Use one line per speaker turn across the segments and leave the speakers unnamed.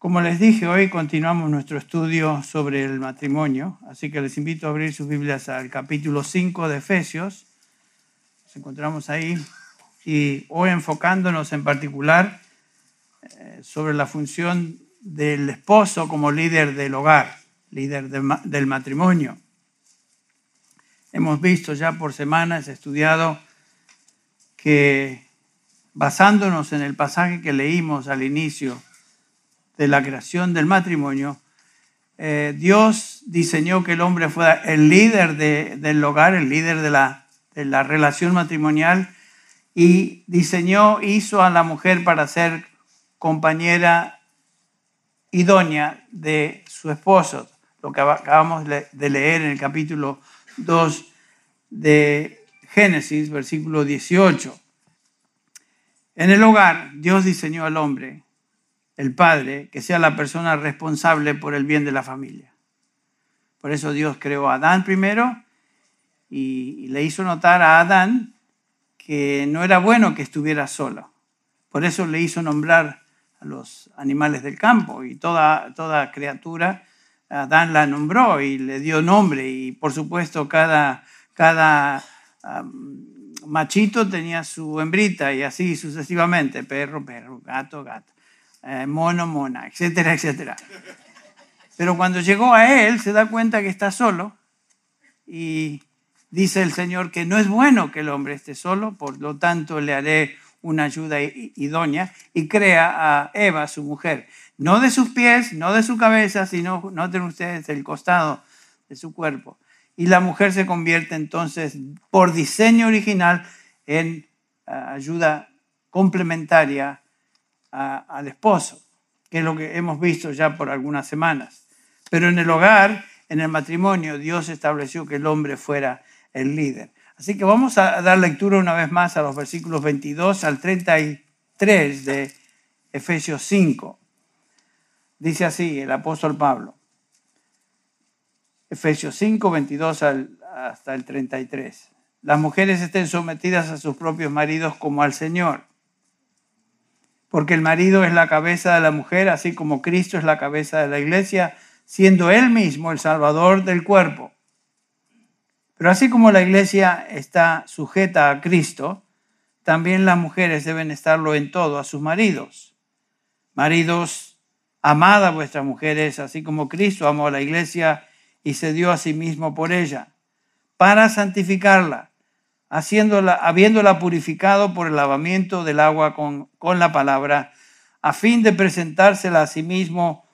Como les dije, hoy continuamos nuestro estudio sobre el matrimonio, así que les invito a abrir sus Biblias al capítulo 5 de Efesios. Nos encontramos ahí y hoy enfocándonos en particular eh, sobre la función del esposo como líder del hogar, líder del matrimonio. Hemos visto ya por semanas, estudiado que basándonos en el pasaje que leímos al inicio, de la creación del matrimonio, eh, Dios diseñó que el hombre fuera el líder del hogar, el líder de la, de la relación matrimonial y diseñó, hizo a la mujer para ser compañera idónea de su esposo, lo que acabamos de leer en el capítulo 2 de Génesis, versículo 18. En el hogar, Dios diseñó al hombre el padre, que sea la persona responsable por el bien de la familia. Por eso Dios creó a Adán primero y, le hizo notar a Adán que no era bueno que estuviera solo. Por eso le hizo nombrar a los animales del campo y toda, toda criatura, Adán la nombró y le dio nombre y por supuesto cada, cada machito tenía su hembrita y así sucesivamente, perro, perro, gato, gato. Eh, mono, mona, etcétera, etcétera. Pero cuando llegó a él se da cuenta que está solo y dice el Señor que no es bueno que el hombre esté solo, por lo tanto le haré una ayuda idónea y crea a Eva, su mujer, no de sus pies, no de su cabeza, sino, noten ustedes, el costado de su cuerpo. Y la mujer se convierte entonces, por diseño original, en ah, ayuda complementaria al esposo, que es lo que hemos visto ya por algunas semanas. Pero en el hogar, en el matrimonio, Dios estableció que el hombre fuera el líder. Así que vamos a dar lectura una vez más a los versículos 22 al 33 de Efesios 5. Dice así el apóstol Pablo. Efesios 5, 22 hasta el 33. Las mujeres estén sometidas a sus propios maridos como al Señor porque el marido es la cabeza de la mujer, así como Cristo es la cabeza de la iglesia, siendo él mismo el salvador del cuerpo. Pero así como la iglesia está sujeta a Cristo, también las mujeres deben estarlo en todo a sus maridos. Maridos, amad a vuestras mujeres, así como Cristo amó a la iglesia y se dio a sí mismo por ella, para santificarla haciéndola, habiéndola purificado por el lavamiento del agua con, con la palabra, a fin de presentársela a sí mismo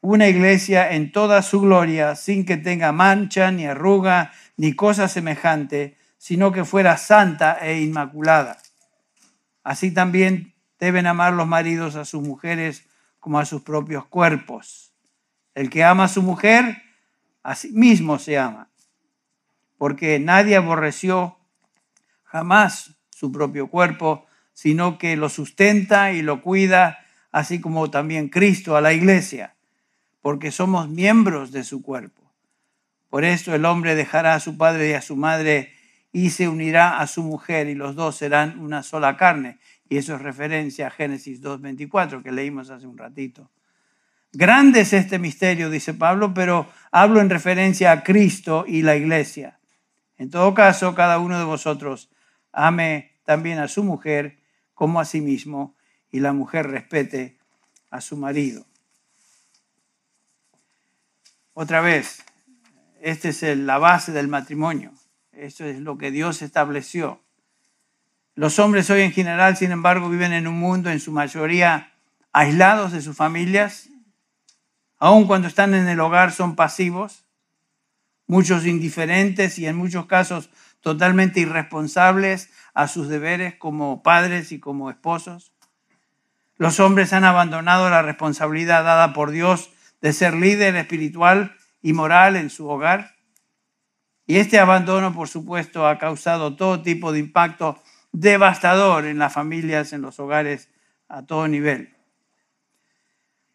una iglesia en toda su gloria, sin que tenga mancha, ni arruga, ni cosa semejante, sino que fuera santa e inmaculada. Así también deben amar los maridos a sus mujeres como a sus propios cuerpos. El que ama a su mujer, a sí mismo se ama, porque nadie aborreció jamás su propio cuerpo, sino que lo sustenta y lo cuida, así como también Cristo a la iglesia, porque somos miembros de su cuerpo. Por eso el hombre dejará a su padre y a su madre y se unirá a su mujer y los dos serán una sola carne. Y eso es referencia a Génesis 2.24 que leímos hace un ratito. Grande es este misterio, dice Pablo, pero hablo en referencia a Cristo y la iglesia. En todo caso, cada uno de vosotros ame también a su mujer como a sí mismo y la mujer respete a su marido. Otra vez, esta es la base del matrimonio. Esto es lo que Dios estableció. Los hombres hoy en general, sin embargo, viven en un mundo en su mayoría aislados de sus familias. Aun cuando están en el hogar son pasivos, muchos indiferentes y en muchos casos totalmente irresponsables a sus deberes como padres y como esposos. Los hombres han abandonado la responsabilidad dada por Dios de ser líder espiritual y moral en su hogar. Y este abandono, por supuesto, ha causado todo tipo de impacto devastador en las familias, en los hogares, a todo nivel.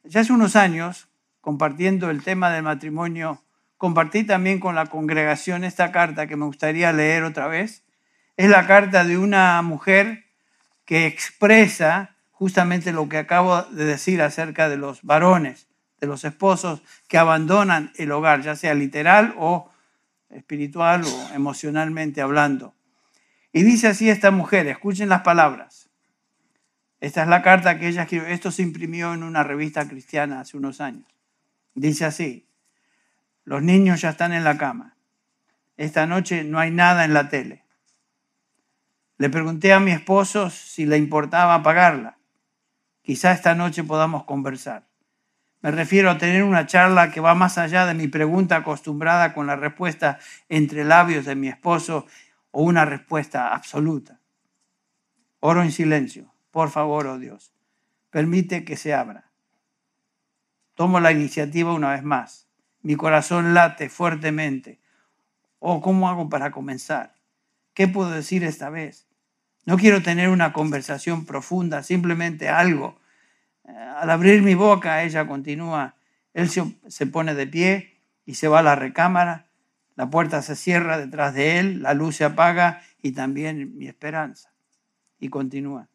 Ya hace unos años, compartiendo el tema del matrimonio compartí también con la congregación esta carta que me gustaría leer otra vez. Es la carta de una mujer que expresa justamente lo que acabo de decir acerca de los varones, de los esposos que abandonan el hogar, ya sea literal o espiritual o emocionalmente hablando. Y dice así esta mujer, escuchen las palabras. Esta es la carta que ella escribió. Esto se imprimió en una revista cristiana hace unos años. Dice así, los niños ya están en la cama. Esta noche no hay nada en la tele. Le pregunté a mi esposo si le importaba apagarla. Quizá esta noche podamos conversar. Me refiero a tener una charla que va más allá de mi pregunta acostumbrada con la respuesta entre labios de mi esposo o una respuesta absoluta. Oro en silencio. Por favor, oh Dios, permite que se abra. Tomo la iniciativa una vez más. Mi corazón late fuertemente. Oh, ¿cómo hago para comenzar? ¿Qué puedo decir esta vez? No quiero tener una conversación profunda, simplemente algo. Eh, al abrir mi boca, ella continúa, él se, pone de pie y se va a la recámara, la puerta se cierra detrás de él, la luz se apaga y también mi esperanza. Y continúa.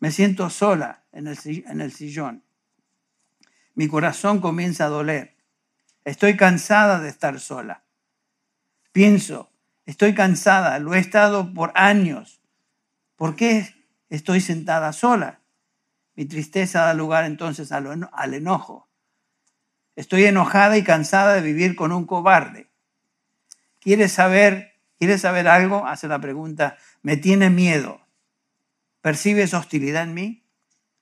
Me siento sola en el, en el sillón. Mi corazón comienza a doler. Estoy cansada de estar sola. Pienso, estoy cansada, lo he estado por años. ¿Por qué estoy sentada sola? Mi tristeza da lugar entonces al enojo. Estoy enojada y cansada de vivir con un cobarde. ¿Quieres saber, ¿quieres saber algo? Hace la pregunta. Me tiene miedo. ¿Percibes hostilidad en mí?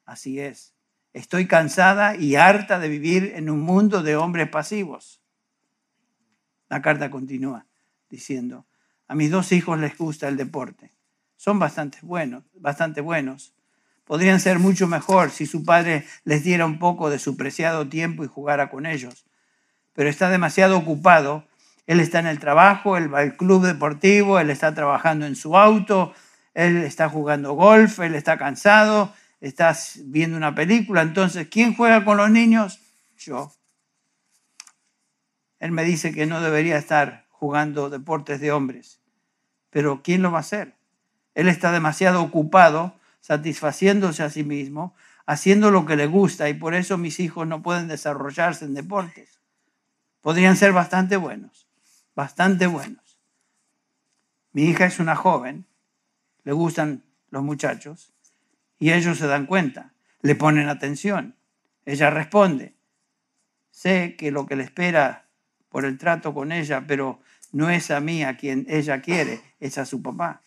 Así es. Estoy cansada y harta de vivir en un mundo de hombres pasivos. La carta continúa diciendo, a mis dos hijos les gusta el deporte. Son bastante buenos, bastante buenos. Podrían ser mucho mejor si su padre les diera un poco de su preciado tiempo y jugara con ellos. Pero está demasiado ocupado. Él está en el trabajo, él va al club deportivo, él está trabajando en su auto, él está jugando golf, él está cansado estás viendo una película, entonces, ¿quién juega con los niños? Yo. Él me dice que no debería estar jugando deportes de hombres, pero ¿quién lo va a hacer? Él está demasiado ocupado satisfaciéndose a sí mismo, haciendo lo que le gusta y por eso mis hijos no pueden desarrollarse en deportes. Podrían ser bastante buenos, bastante buenos. Mi hija es una joven, le gustan los muchachos, y ellos se dan cuenta, le ponen atención. Ella responde, sé que lo que le espera por el trato con ella, pero no es a mí a quien ella quiere, es a su papá.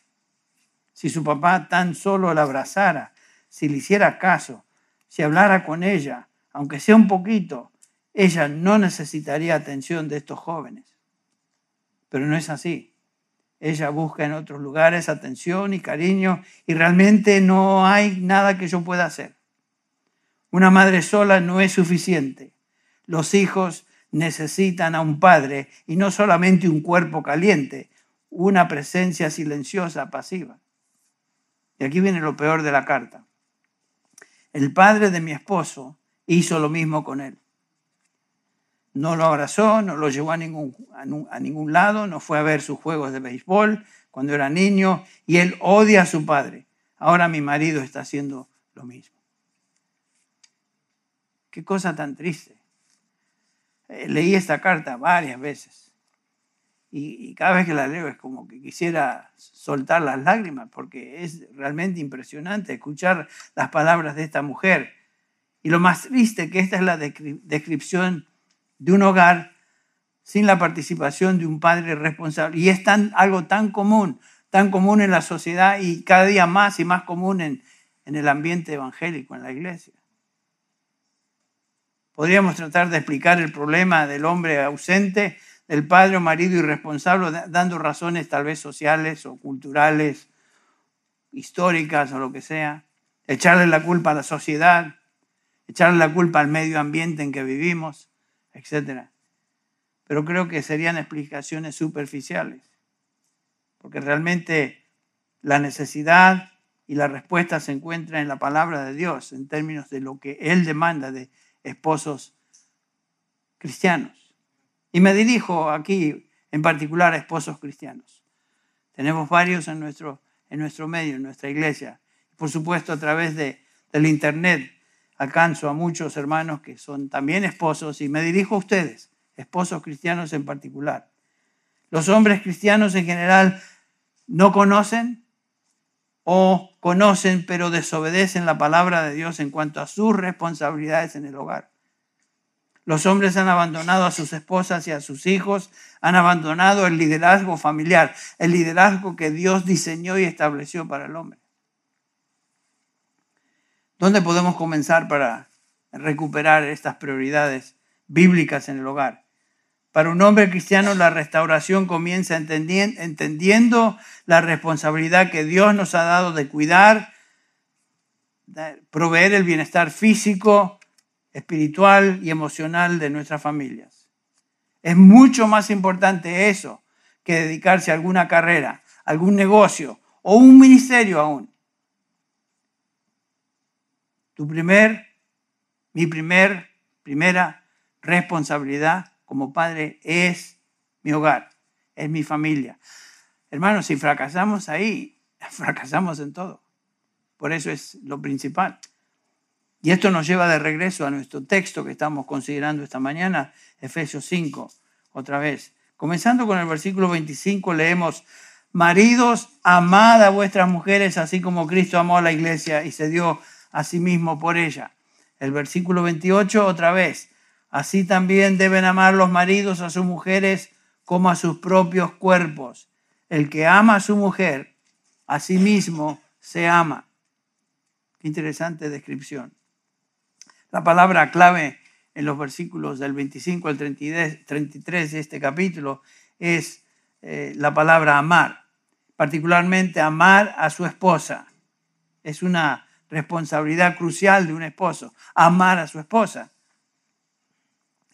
Si su papá tan solo la abrazara, si le hiciera caso, si hablara con ella, aunque sea un poquito, ella no necesitaría atención de estos jóvenes. Pero no es así. Ella busca en otros lugares atención y cariño y realmente no hay nada que yo pueda hacer. Una madre sola no es suficiente. Los hijos necesitan a un padre y no solamente un cuerpo caliente, una presencia silenciosa, pasiva. Y aquí viene lo peor de la carta. El padre de mi esposo hizo lo mismo con él no lo abrazó, no lo llevó a ningún, a ningún lado, no fue a ver sus juegos de béisbol cuando era niño y él odia a su padre. Ahora mi marido está haciendo lo mismo. Qué cosa tan triste. Eh, leí esta carta varias veces y, y, cada vez que la leo es como que quisiera soltar las lágrimas porque es realmente impresionante escuchar las palabras de esta mujer. Y lo más triste que esta es la descripción de un hogar sin la participación de un padre responsable. Y es algo tan común, tan común en la sociedad y cada día más y más común en, en el ambiente evangélico, en la iglesia. Podríamos tratar de explicar el problema del hombre ausente, del padre o marido irresponsable, dando razones tal vez sociales o culturales, históricas o lo que sea. Echarle la culpa a la sociedad, echarle la culpa al medio ambiente en que vivimos etc. Pero creo que serían explicaciones superficiales, porque realmente la necesidad y la respuesta se encuentran en la palabra de Dios en términos de lo que Él demanda de esposos cristianos. Y me dirijo aquí en particular a esposos cristianos. Tenemos varios en nuestro, en nuestro medio, en nuestra iglesia. Por supuesto, a través de, del Internet alcanzo a muchos hermanos que son también esposos y me dirijo a ustedes, esposos cristianos en particular. Los hombres cristianos en general no conocen o conocen pero desobedecen la palabra de Dios en cuanto a sus responsabilidades en el hogar. Los hombres han abandonado a sus esposas y a sus hijos, han abandonado el liderazgo familiar, el liderazgo que Dios diseñó y estableció para el hombre. ¿Dónde podemos comenzar para recuperar estas prioridades bíblicas en el hogar? Para un hombre cristiano la restauración comienza entendiendo la responsabilidad que Dios nos ha dado de cuidar, de proveer el bienestar físico, espiritual y emocional de nuestras familias. Es mucho más importante eso que dedicarse a alguna carrera, algún negocio o un ministerio aún. Tu primer, mi primer, primera responsabilidad como padre es mi hogar, es mi familia. Hermanos, si fracasamos ahí, fracasamos en todo. Por eso es lo principal. Y esto nos lleva de regreso a nuestro texto que estamos considerando esta mañana, Efesios 5, otra vez. Comenzando con el versículo 25, leemos, Maridos, amad a vuestras mujeres así como Cristo amó a la iglesia y se dio a sí mismo por ella. El versículo 28 otra vez. Así también deben amar los maridos a sus mujeres como a sus propios cuerpos. El que ama a su mujer, a sí mismo se ama. interesante descripción. La palabra clave en los versículos del 25 al 33 de este capítulo es eh, la palabra amar, particularmente amar a su esposa. Es una responsabilidad crucial de un esposo, amar a su esposa.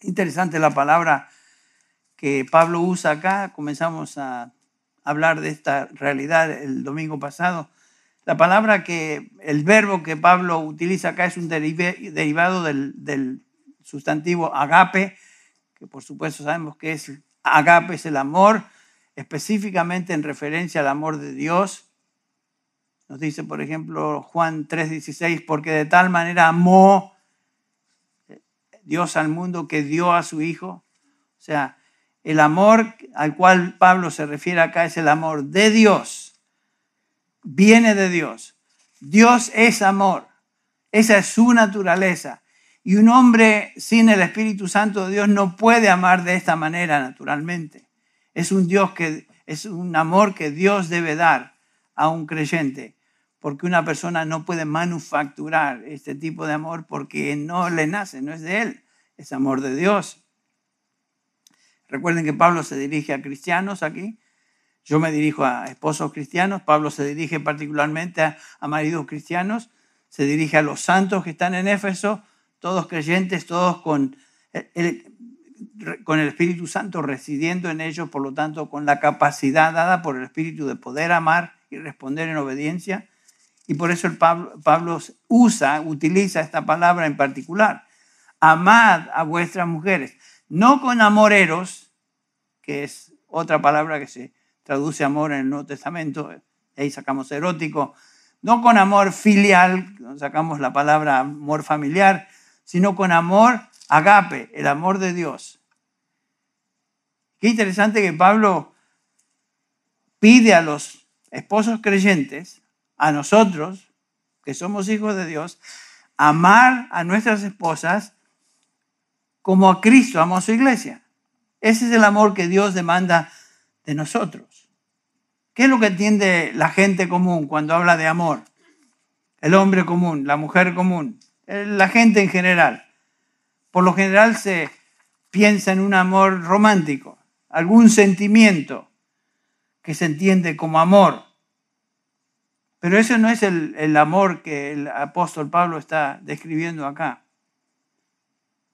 Interesante la palabra que Pablo usa acá, comenzamos a hablar de esta realidad el domingo pasado. La palabra que, el verbo que Pablo utiliza acá es un derivado del, sustantivo agape, que por supuesto sabemos que es agape, es el amor, específicamente en referencia al amor de Dios nos dice, por ejemplo, Juan 3:16, porque de tal manera amó Dios al mundo que dio a su Hijo. O sea, el amor al cual Pablo se refiere acá es el amor de Dios. Viene de Dios. Dios es amor. Esa es su naturaleza. Y un hombre sin el Espíritu Santo de Dios no puede amar de esta manera naturalmente. Es un Dios que es un amor que Dios debe dar a un creyente porque una persona no puede manufacturar este tipo de amor porque no le nace, no es de él, es amor de Dios. Recuerden que Pablo se dirige a cristianos aquí, yo me dirijo a esposos cristianos, Pablo se dirige particularmente a, maridos cristianos, se dirige a los santos que están en Éfeso, todos creyentes, todos con el, Espíritu Santo residiendo en ellos, por lo tanto con la capacidad dada por el Espíritu de poder amar y responder en obediencia. Y por eso el Pablo, usa, utiliza esta palabra en particular. Amad a vuestras mujeres, no con amoreros, que es otra palabra que se traduce amor en el Nuevo Testamento, ahí sacamos erótico, no con amor filial, sacamos la palabra amor familiar, sino con amor agape, el amor de Dios. Qué interesante que Pablo pide a los esposos creyentes a nosotros, que somos hijos de Dios, amar a nuestras esposas como a Cristo amó a su iglesia. Ese es el amor que Dios demanda de nosotros. ¿Qué es lo que entiende la gente común cuando habla de amor? El hombre común, la mujer común, la gente en general. Por lo general se piensa en un amor romántico, algún sentimiento que se entiende como amor. Pero ese no es el, amor que el apóstol Pablo está describiendo acá.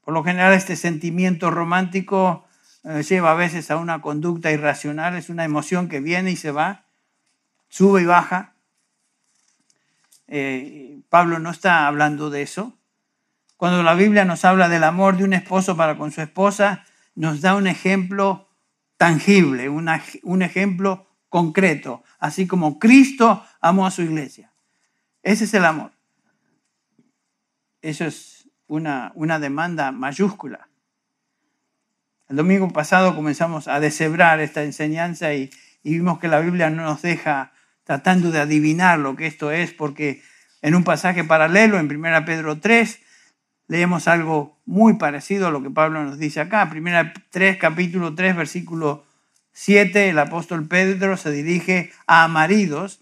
Por lo general este sentimiento romántico eh, lleva a veces a una conducta irracional, es una emoción que viene y se va, sube y baja. Eh, Pablo no está hablando de eso. Cuando la Biblia nos habla del amor de un esposo para con su esposa, nos da un ejemplo tangible, un ejemplo concreto, así como Cristo amó a su iglesia. Ese es el amor. eso es una, una demanda mayúscula. El domingo pasado comenzamos a deshebrar esta enseñanza y, vimos que la Biblia no nos deja tratando de adivinar lo que esto es, porque en un pasaje paralelo, en 1 Pedro 3, leemos algo muy parecido a lo que Pablo nos dice acá. 1 3, capítulo 3, versículo 7, el apóstol Pedro se dirige a maridos.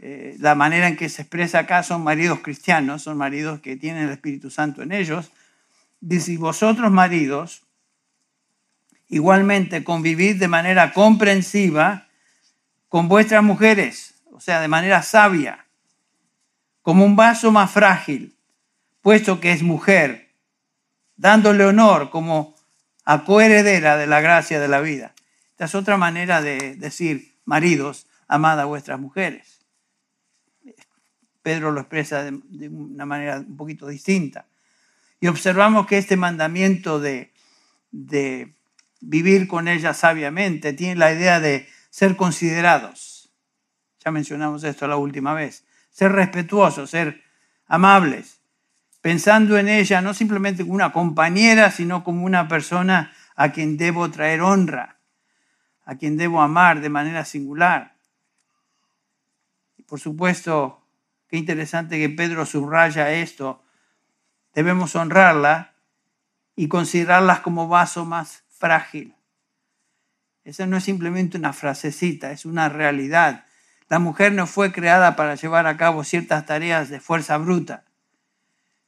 Eh, la manera en que se expresa acá son maridos cristianos, son maridos que tienen el Espíritu Santo en ellos. Dice, vosotros maridos, igualmente convivid de manera comprensiva con vuestras mujeres, o sea, de manera sabia, como un vaso más frágil, puesto que es mujer, dándole honor como a coheredera de la gracia de la vida. Esta es otra manera de decir, maridos, amad a vuestras mujeres. Pedro lo expresa de, una manera un poquito distinta. Y observamos que este mandamiento de, vivir con ella sabiamente tiene la idea de ser considerados. Ya mencionamos esto la última vez. Ser respetuosos, ser amables, pensando en ella no simplemente como una compañera, sino como una persona a quien debo traer honra, a quien debo amar de manera singular. Y por supuesto, qué interesante que Pedro subraya esto. Debemos honrarla y considerarlas como vaso más frágil. Esa no es simplemente una frasecita, es una realidad. La mujer no fue creada para llevar a cabo ciertas tareas de fuerza bruta.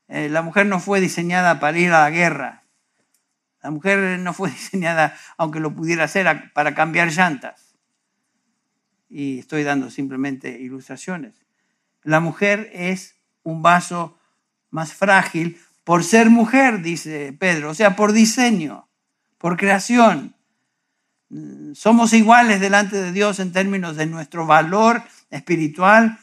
Eh, la mujer no fue diseñada para ir a la guerra. La mujer no fue diseñada, aunque lo pudiera hacer, para cambiar llantas. Y estoy dando simplemente ilustraciones. La mujer es un vaso más frágil por ser mujer, dice Pedro, o sea, por diseño, por creación somos iguales delante de Dios en términos de nuestro valor espiritual.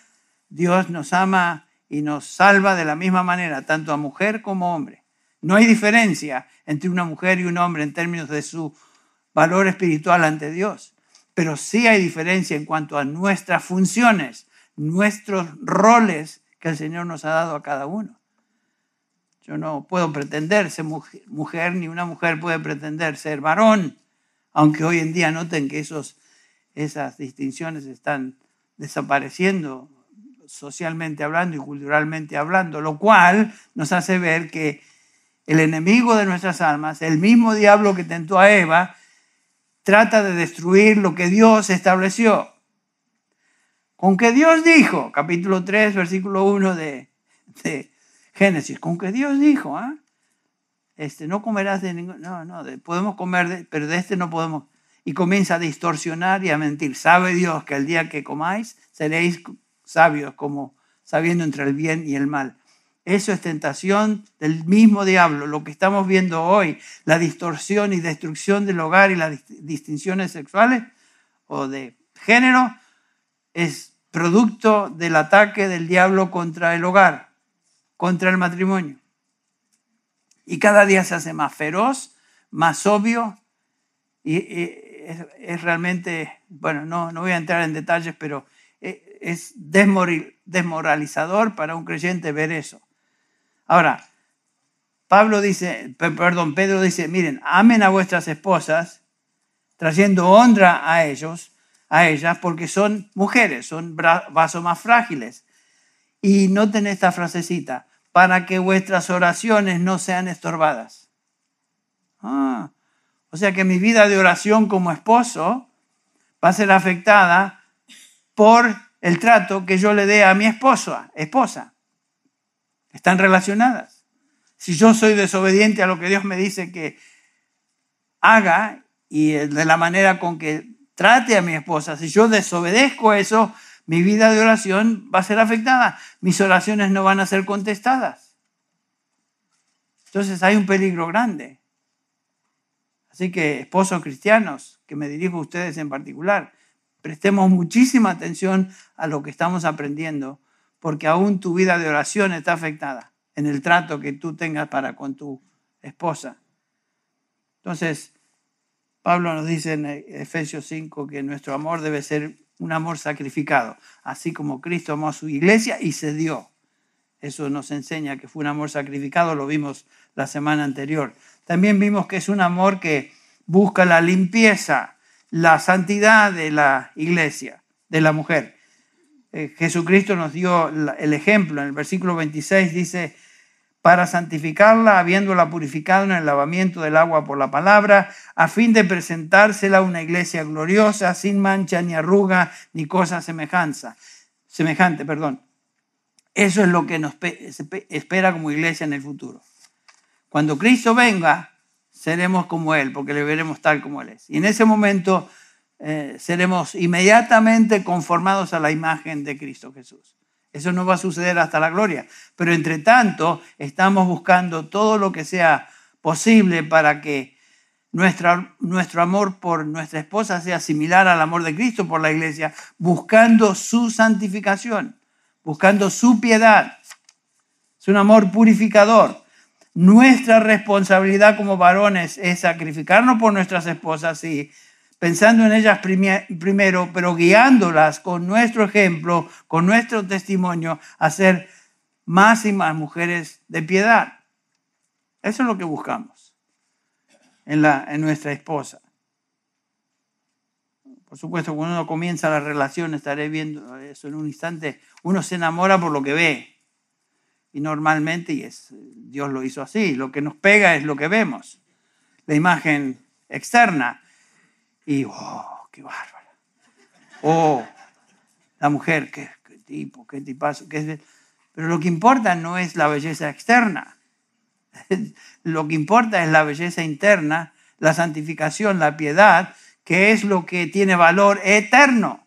Dios nos ama y nos salva de la misma manera, tanto a mujer como a hombre. No hay diferencia entre una mujer y un hombre en términos de su valor espiritual ante Dios, pero sí hay diferencia en cuanto a nuestras funciones, nuestros roles que el Señor nos ha dado a cada uno. Yo no puedo pretender ser mujer, ni una mujer puede pretender ser varón aunque hoy en día noten que esos, esas distinciones están desapareciendo socialmente hablando y culturalmente hablando, lo cual nos hace ver que el enemigo de nuestras almas, el mismo diablo que tentó a Eva, trata de destruir lo que Dios estableció. Con que Dios dijo, capítulo 3, versículo 1 de, Génesis, con que Dios dijo, ¿ah? este, no comerás de ningún, no, no, podemos comer, pero de este no podemos. Y comienza a distorsionar y a mentir. Sabe Dios que el día que comáis seréis sabios, como sabiendo entre el bien y el mal. Eso es tentación del mismo diablo. Lo que estamos viendo hoy, la distorsión y destrucción del hogar y las distinciones sexuales o de género, es producto del ataque del diablo contra el hogar, contra el matrimonio. Y cada día se hace más feroz, más obvio, y, es, realmente, bueno, no, no voy a entrar en detalles, pero e, es desmoralizador para un creyente ver eso. Ahora, Pablo dice, perdón, Pedro dice, miren, amen a vuestras esposas, trayendo honra a ellos, a ellas, porque son mujeres, son vasos más frágiles. Y noten esta frasecita, para que vuestras oraciones no sean estorbadas. Ah, o sea que mi vida de oración como esposo va a ser afectada por el trato que yo le dé a mi esposa, esposa. Están relacionadas. Si yo soy desobediente a lo que Dios me dice que haga y de la manera con que trate a mi esposa, si yo desobedezco eso, mi vida de oración va a ser afectada. Mis oraciones no van a ser contestadas. Entonces hay un peligro grande. Así que, esposos cristianos, que me dirijo a ustedes en particular, prestemos muchísima atención a lo que estamos aprendiendo, porque aún tu vida de oración está afectada en el trato que tú tengas para con tu esposa. Entonces, Pablo nos dice en Efesios 5 que nuestro amor debe ser un amor sacrificado, así como Cristo amó a su iglesia y se dio Eso nos enseña que fue un amor sacrificado, lo vimos la semana anterior. También vimos que es un amor que busca la limpieza, la santidad de la iglesia, de la mujer. Eh, Jesucristo nos dio el ejemplo. En el versículo 26 dice, para santificarla, habiéndola purificado en el lavamiento del agua por la palabra, a fin de presentársela una iglesia gloriosa, sin mancha, ni arruga, ni cosa semejanza, semejante. Perdón. Eso es lo que nos espera como iglesia en el futuro. Cuando Cristo venga, seremos como Él, porque le veremos tal como Él es. Y en ese momento eh, seremos inmediatamente conformados a la imagen de Cristo Jesús. Eso no va a suceder hasta la gloria. Pero entre tanto, estamos buscando todo lo que sea posible para que nuestra, nuestro amor por nuestra esposa sea similar al amor de Cristo por la iglesia, buscando su santificación, buscando su piedad. Es un amor purificador. Nuestra responsabilidad como varones es sacrificarnos por nuestras esposas y pensando en ellas primero, pero guiándolas con nuestro ejemplo, con nuestro testimonio, a ser más y más mujeres de piedad. Eso es lo que buscamos en, la, en nuestra esposa. Por supuesto, cuando uno comienza la relación, estaré viendo eso en un instante, uno se enamora por lo que ve. Y normalmente, y es, Dios lo hizo así, lo que nos pega es lo que vemos, la imagen externa. Y, oh, qué bárbara. Oh, la mujer, qué, tipo, qué tipazo. Qué Pero lo que importa no es la belleza externa. Lo que importa es la belleza interna, la santificación, la piedad, que es lo que tiene valor eterno.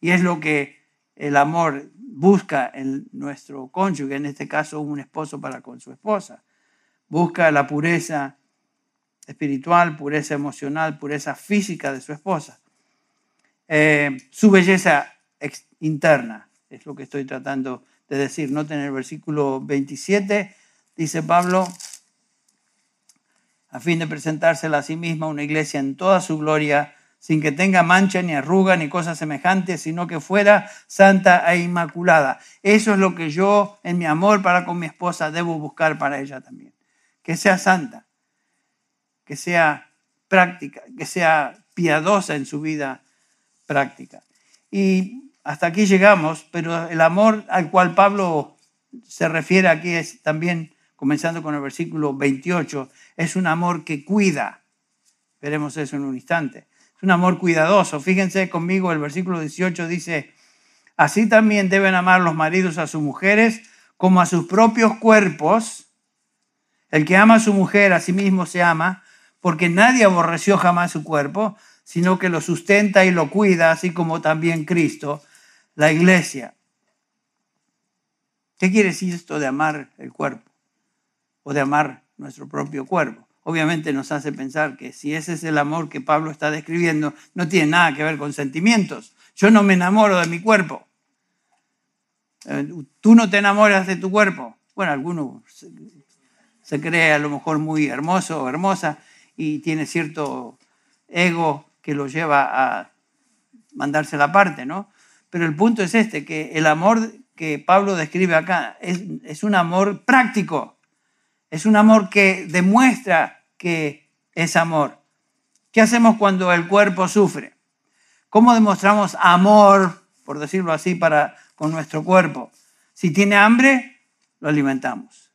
Y es lo que el amor busca en nuestro cónyuge, en este caso un esposo para con su esposa. Busca la pureza espiritual, pureza emocional, pureza física de su esposa. Eh, su belleza interna, es lo que estoy tratando de decir. Noten el versículo 27, dice Pablo, a fin de presentársela a sí misma una iglesia en toda su gloria, sin que tenga mancha ni arruga ni cosa semejante, sino que fuera santa e inmaculada. Eso es lo que yo, en mi amor para con mi esposa, debo buscar para ella también. Que sea santa, que sea práctica, que sea piadosa en su vida práctica. Y hasta aquí llegamos, pero el amor al cual Pablo se refiere aquí es también, comenzando con el versículo 28, es un amor que cuida. Veremos eso en un instante. Es un amor cuidadoso. Fíjense conmigo, el versículo 18 dice, así también deben amar los maridos a sus mujeres como a sus propios cuerpos. El que ama a su mujer a sí mismo se ama, porque nadie aborreció jamás su cuerpo, sino que lo sustenta y lo cuida, así como también Cristo, la iglesia. ¿Qué quiere decir esto de amar el cuerpo o de amar nuestro propio cuerpo? Obviamente nos hace pensar que si ese es el amor que Pablo está describiendo, no tiene nada que ver con sentimientos. Yo no me enamoro de mi cuerpo. Eh, Tú no te enamoras de tu cuerpo. Bueno, alguno se cree a lo mejor muy hermoso o hermosa, y tiene cierto ego que lo lleva a mandarse la parte, ¿no? Pero el punto es este, que el amor que Pablo describe acá es, un amor práctico, es un amor que demuestra que es amor. ¿Qué hacemos cuando el cuerpo sufre? ¿Cómo demostramos amor, por decirlo así, para, con nuestro cuerpo? Si tiene hambre, lo alimentamos.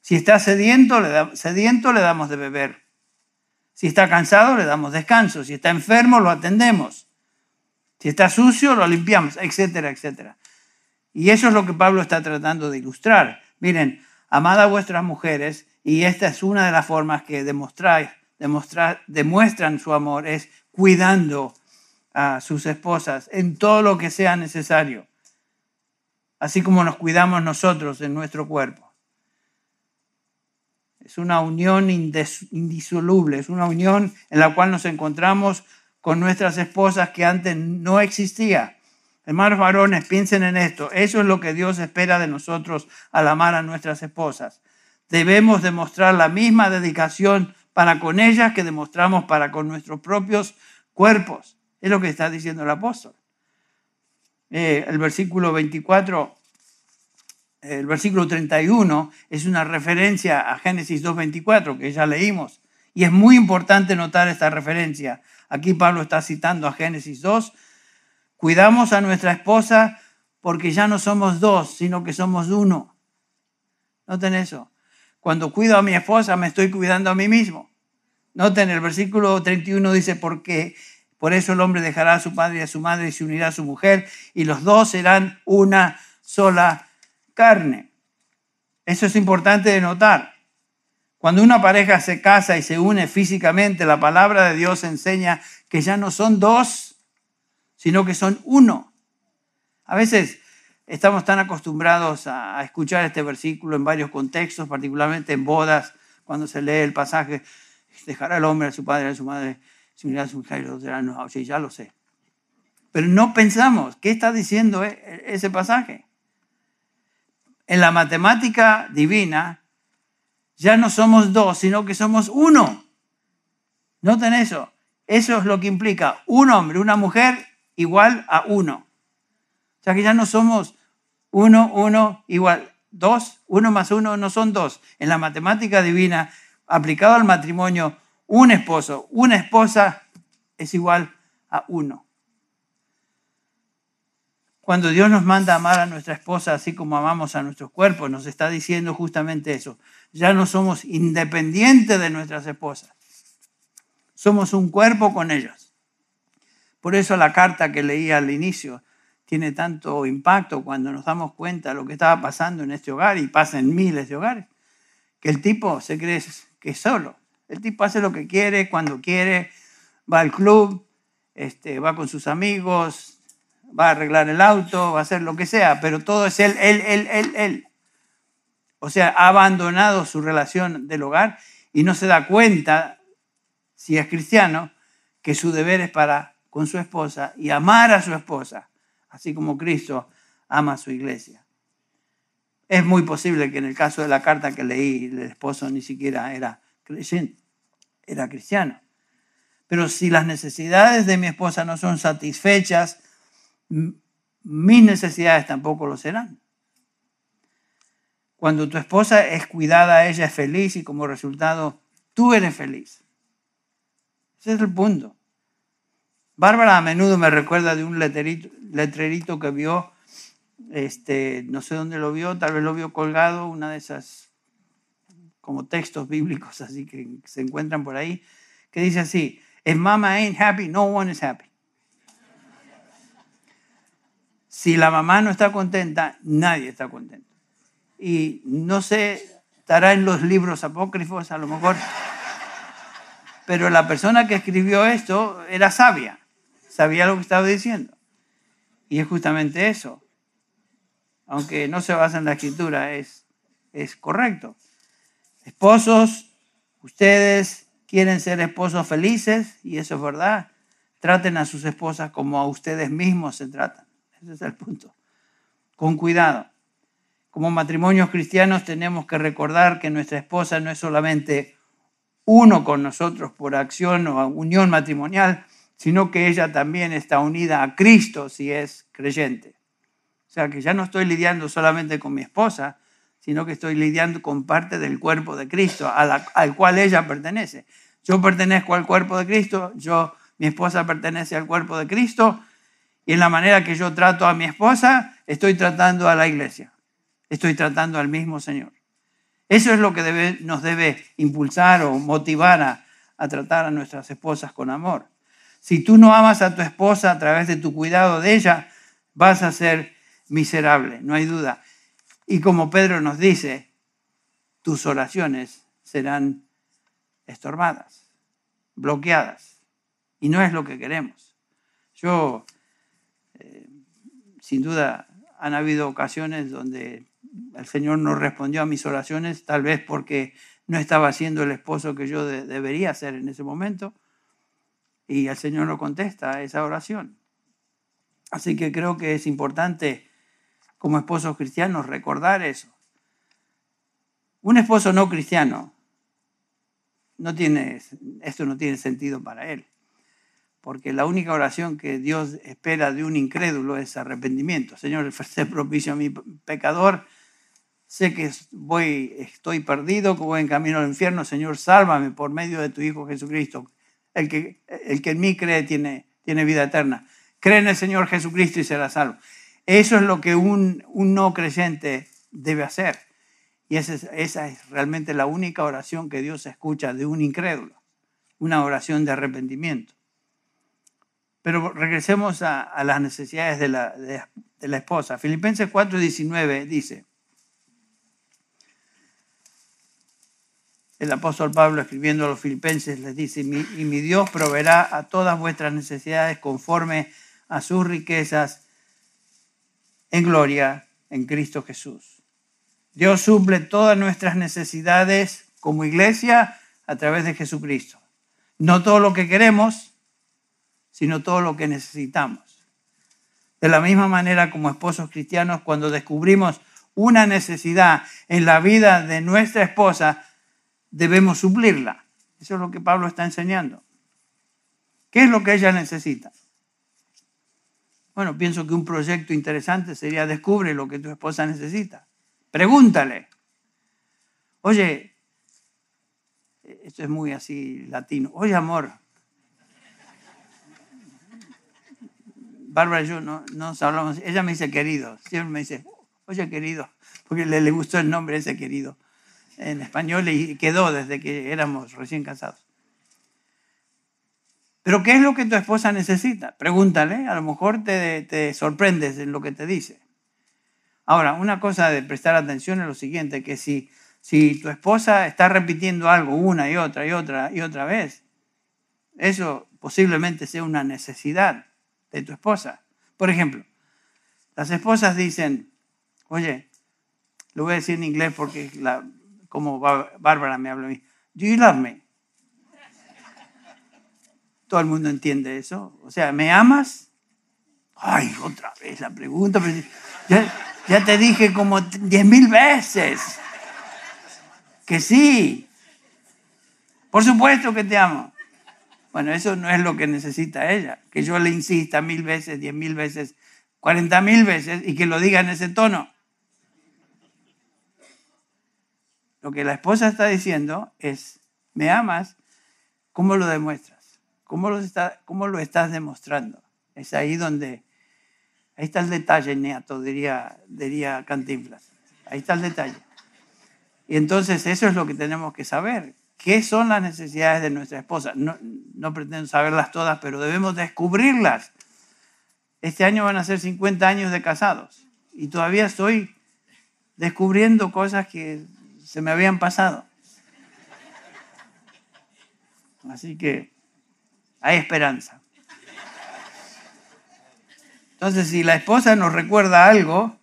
Si está sediento, sediento, le damos de beber. Si está cansado, le damos descanso. Si está enfermo, lo atendemos. Si está sucio, lo limpiamos, etcétera, etcétera. Y eso es lo que Pablo está tratando de ilustrar. Miren, amad a vuestras mujeres, y esta es una de las formas que demostrar, demuestran su amor, es cuidando a sus esposas en todo lo que sea necesario, así como nos cuidamos nosotros en nuestro cuerpo. Es una unión indisoluble, es una unión en la cual nos encontramos con nuestras esposas que antes no existía. Hermanos varones, piensen en esto. Eso es lo que Dios espera de nosotros al amar a nuestras esposas. Debemos demostrar la misma dedicación para con ellas que demostramos para con nuestros propios cuerpos. Es lo que está diciendo el apóstol. Eh, el versículo 24 el versículo 31 es una referencia a Génesis 2.24 que ya leímos. Y es muy importante notar esta referencia. Aquí Pablo está citando a Génesis 2. Cuidamos a nuestra esposa porque ya no somos dos, sino que somos uno. Noten eso. Cuando cuido a mi esposa me estoy cuidando a mí mismo. Noten, el versículo 31 dice, porque por eso el hombre dejará a su padre y a su madre y se unirá a su mujer y los dos serán una sola carne. Eso es importante de notar. Cuando una pareja se casa y se une físicamente, la palabra de Dios enseña que ya no son dos, sino que son uno. A veces estamos tan acostumbrados a escuchar este versículo en varios contextos, particularmente en bodas, cuando se lee el pasaje, dejará el hombre a su padre, a su madre, unirá a su mujer ya lo sé. Pero no pensamos, ¿qué está diciendo e-, ese pasaje? En la matemática divina, ya no somos dos, sino que somos uno. Noten eso. Eso es lo que implica un hombre, una mujer igual a uno. O sea que ya no somos uno, uno, igual. Dos, uno más uno no son dos. En la matemática divina, aplicado al matrimonio, un esposo, una esposa es igual a uno. Cuando Dios nos manda amar a nuestra esposa así como amamos a nuestros cuerpos, nos está diciendo justamente eso. Ya no somos independientes de nuestras esposas. Somos un cuerpo con ellos. Por eso la carta que leí al inicio tiene tanto impacto cuando nos damos cuenta de lo que estaba pasando en este hogar y pasa en miles de hogares, que el tipo se cree que es solo. El tipo hace lo que quiere, cuando quiere, va al club, este, va con sus amigos, va a arreglar el auto, va a hacer lo que sea, pero todo es él, él, él, él, él. O sea, ha abandonado su relación del hogar y no se da cuenta, si es cristiano, que su deber es para con su esposa y amar a su esposa, así como Cristo ama a su iglesia. Es muy posible que en el caso de la carta que leí, el esposo ni siquiera era creyente, era cristiano. Pero si las necesidades de mi esposa no son satisfechas, mis necesidades tampoco lo serán. Cuando tu esposa es cuidada, ella es feliz y como resultado tú eres feliz. Ese es el punto. Bárbara a menudo me recuerda de un letrerito, que vio, este, no sé dónde lo vio, tal vez lo vio colgado, una de esas como textos bíblicos así que se encuentran por ahí, que dice así, if mama ain't happy, no one is happy. Si la mamá no está contenta, nadie está contento. Y no sé, estará en los libros apócrifos a lo mejor, pero la persona que escribió esto era sabia, sabía lo que estaba diciendo. Y es justamente eso. Aunque no se basa en la escritura, es, es correcto. Esposos, ustedes quieren ser esposos felices, y eso es verdad. Traten a sus esposas como a ustedes mismos se tratan. Ese es el punto. Con cuidado. Como matrimonios cristianos tenemos que recordar que nuestra esposa no es solamente uno con nosotros por acción o unión matrimonial, sino que ella también está unida a Cristo si es creyente. O sea que ya no estoy lidiando solamente con mi esposa, sino que estoy lidiando con parte del cuerpo de Cristo al cual ella pertenece. Yo pertenezco al cuerpo de Cristo, yo, mi esposa pertenece al cuerpo de Cristo y en la manera que yo trato a mi esposa, estoy tratando a la iglesia. Estoy tratando al mismo Señor. Eso es lo que nos debe impulsar o motivar a, a tratar a nuestras esposas con amor. Si tú no amas a tu esposa a través de tu cuidado de ella, vas a ser miserable, no hay duda. Y como Pedro nos dice, tus oraciones serán estorbadas, bloqueadas. Y no es lo que queremos. Yo sin duda han habido ocasiones donde el Señor no respondió a mis oraciones, tal vez porque no estaba siendo el esposo que yo debería ser en ese momento, y el Señor no contesta a esa oración. Así que creo que es importante como esposos cristianos recordar eso. Un esposo no cristiano no tiene, esto no tiene sentido para él porque la única oración que Dios espera de un incrédulo es arrepentimiento. Señor, sé propicio a mi pecador, sé que voy, estoy perdido, que voy en camino al infierno, Señor, sálvame por medio de tu Hijo Jesucristo. El que, el que en mí cree tiene, tiene vida eterna. Cree en el Señor Jesucristo y será salvo. Eso es lo que un, un no creyente debe hacer. Y esa es, esa es realmente la única oración que Dios escucha de un incrédulo, una oración de arrepentimiento. Pero regresemos a, las necesidades de la, esposa. Filipenses 4:19 dice, el apóstol Pablo escribiendo a los filipenses les dice, y mi Dios proveerá a todas vuestras necesidades conforme a sus riquezas en gloria en Cristo Jesús. Dios suple todas nuestras necesidades como iglesia a través de Jesucristo. No todo lo que queremos, sino todo lo que necesitamos. De la misma manera como esposos cristianos, cuando descubrimos una necesidad en la vida de nuestra esposa, debemos suplirla. Eso es lo que Pablo está enseñando. ¿Qué es lo que ella necesita? Bueno, pienso que un proyecto interesante sería descubre lo que tu esposa necesita. Pregúntale. Oye, esto es muy así latino. Oye, amor. Bárbara y yo no, nos hablamos. Ella me dice querido. Siempre me dice, oye, querido. Porque le, le gustó el nombre ese querido en español y quedó desde que éramos recién casados. Pero ¿qué es lo que tu esposa necesita? Pregúntale, a lo mejor te, te sorprendes en lo que te dice. Ahora, una cosa de prestar atención es lo siguiente, que si, si tu esposa está repitiendo algo una y otra y otra y otra vez, eso posiblemente sea una necesidad de tu esposa. Por ejemplo, las esposas dicen, oye, lo voy a decir en inglés porque como Bárbara me habla a mí, do you love me? Todo el mundo entiende eso. O sea, ¿me amas? Ay, otra vez la pregunta. ya te dije como diez mil veces que sí. Por supuesto que te amo. Bueno, eso no es lo que necesita ella. Que yo le insista mil veces, diez mil veces, cuarenta mil veces y que lo diga en ese tono. Lo que la esposa está diciendo es, ¿me amas? ¿Cómo lo demuestras? ¿Cómo lo, estás demostrando? Es ahí donde Ahí está el detalle, Neato, diría, diría Cantinflas. Ahí está el detalle. Y entonces eso es lo que tenemos que saber. ¿Qué son las necesidades de nuestra esposa? No, no pretendo saberlas todas, pero debemos descubrirlas. Este año van a ser 50 años de casados y todavía estoy descubriendo cosas que se me habían pasado. Así que hay esperanza. Entonces, si la esposa nos recuerda algo,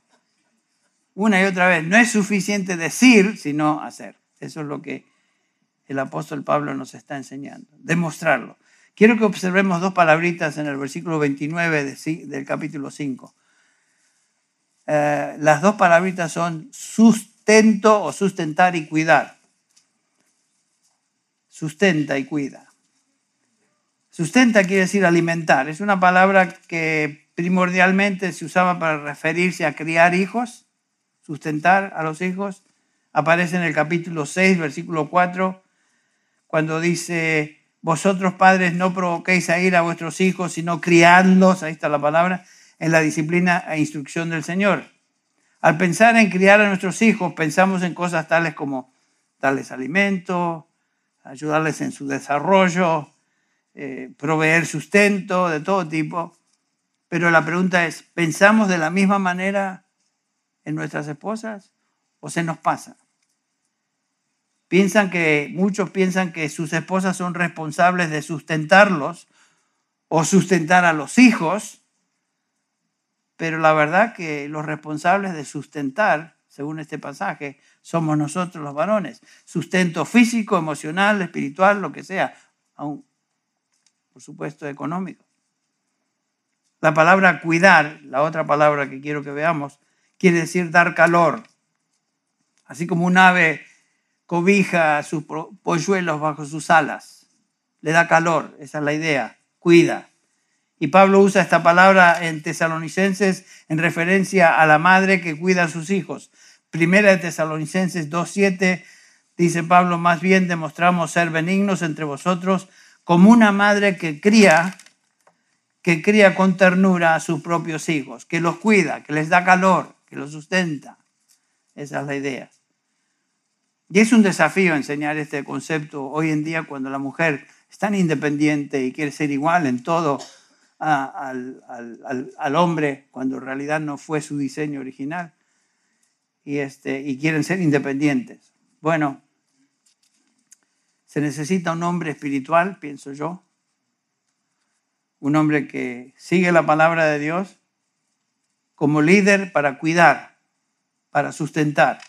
una y otra vez, no es suficiente decir, sino hacer. Eso es lo que el apóstol Pablo nos está enseñando, demostrarlo. Quiero que observemos dos palabritas en el versículo 29 del capítulo 5. Eh, las dos palabritas son sustento o sustentar y cuidar. Sustenta y cuida. Sustenta quiere decir alimentar. Es una palabra que primordialmente se usaba para referirse a criar hijos, sustentar a los hijos. Aparece en el capítulo 6, versículo 4, cuando dice, vosotros padres no provoquéis a ir a vuestros hijos, sino criadlos, ahí está la palabra, en la disciplina e instrucción del Señor. Al pensar en criar a nuestros hijos, pensamos en cosas tales como darles alimento, ayudarles en su desarrollo, eh, proveer sustento de todo tipo. Pero la pregunta es, ¿pensamos de la misma manera en nuestras esposas o se nos pasa? Piensan que muchos piensan que sus esposas son responsables de sustentarlos o sustentar a los hijos, pero la verdad que los responsables de sustentar, según este pasaje, somos nosotros los varones. Sustento físico, emocional, espiritual, lo que sea, aún, por supuesto, económico. La palabra cuidar, la otra palabra que quiero que veamos, quiere decir dar calor. Así como un ave cobija a sus polluelos bajo sus alas. Le da calor, esa es la idea, cuida. Y Pablo usa esta palabra en tesalonicenses en referencia a la madre que cuida a sus hijos. Primera de Tesalonicenses 2.7 dice Pablo, más bien demostramos ser benignos entre vosotros como una madre que cría, que cría con ternura a sus propios hijos, que los cuida, que les da calor, que los sustenta. Esa es la idea. Y es un desafío enseñar este concepto hoy en día cuando la mujer es tan independiente y quiere ser igual en todo al, al, hombre, cuando en realidad no fue su diseño original, y, este, y quieren ser independientes. Bueno, se necesita un hombre espiritual, pienso yo, un hombre que sigue la palabra de Dios como líder para cuidar, para sustentar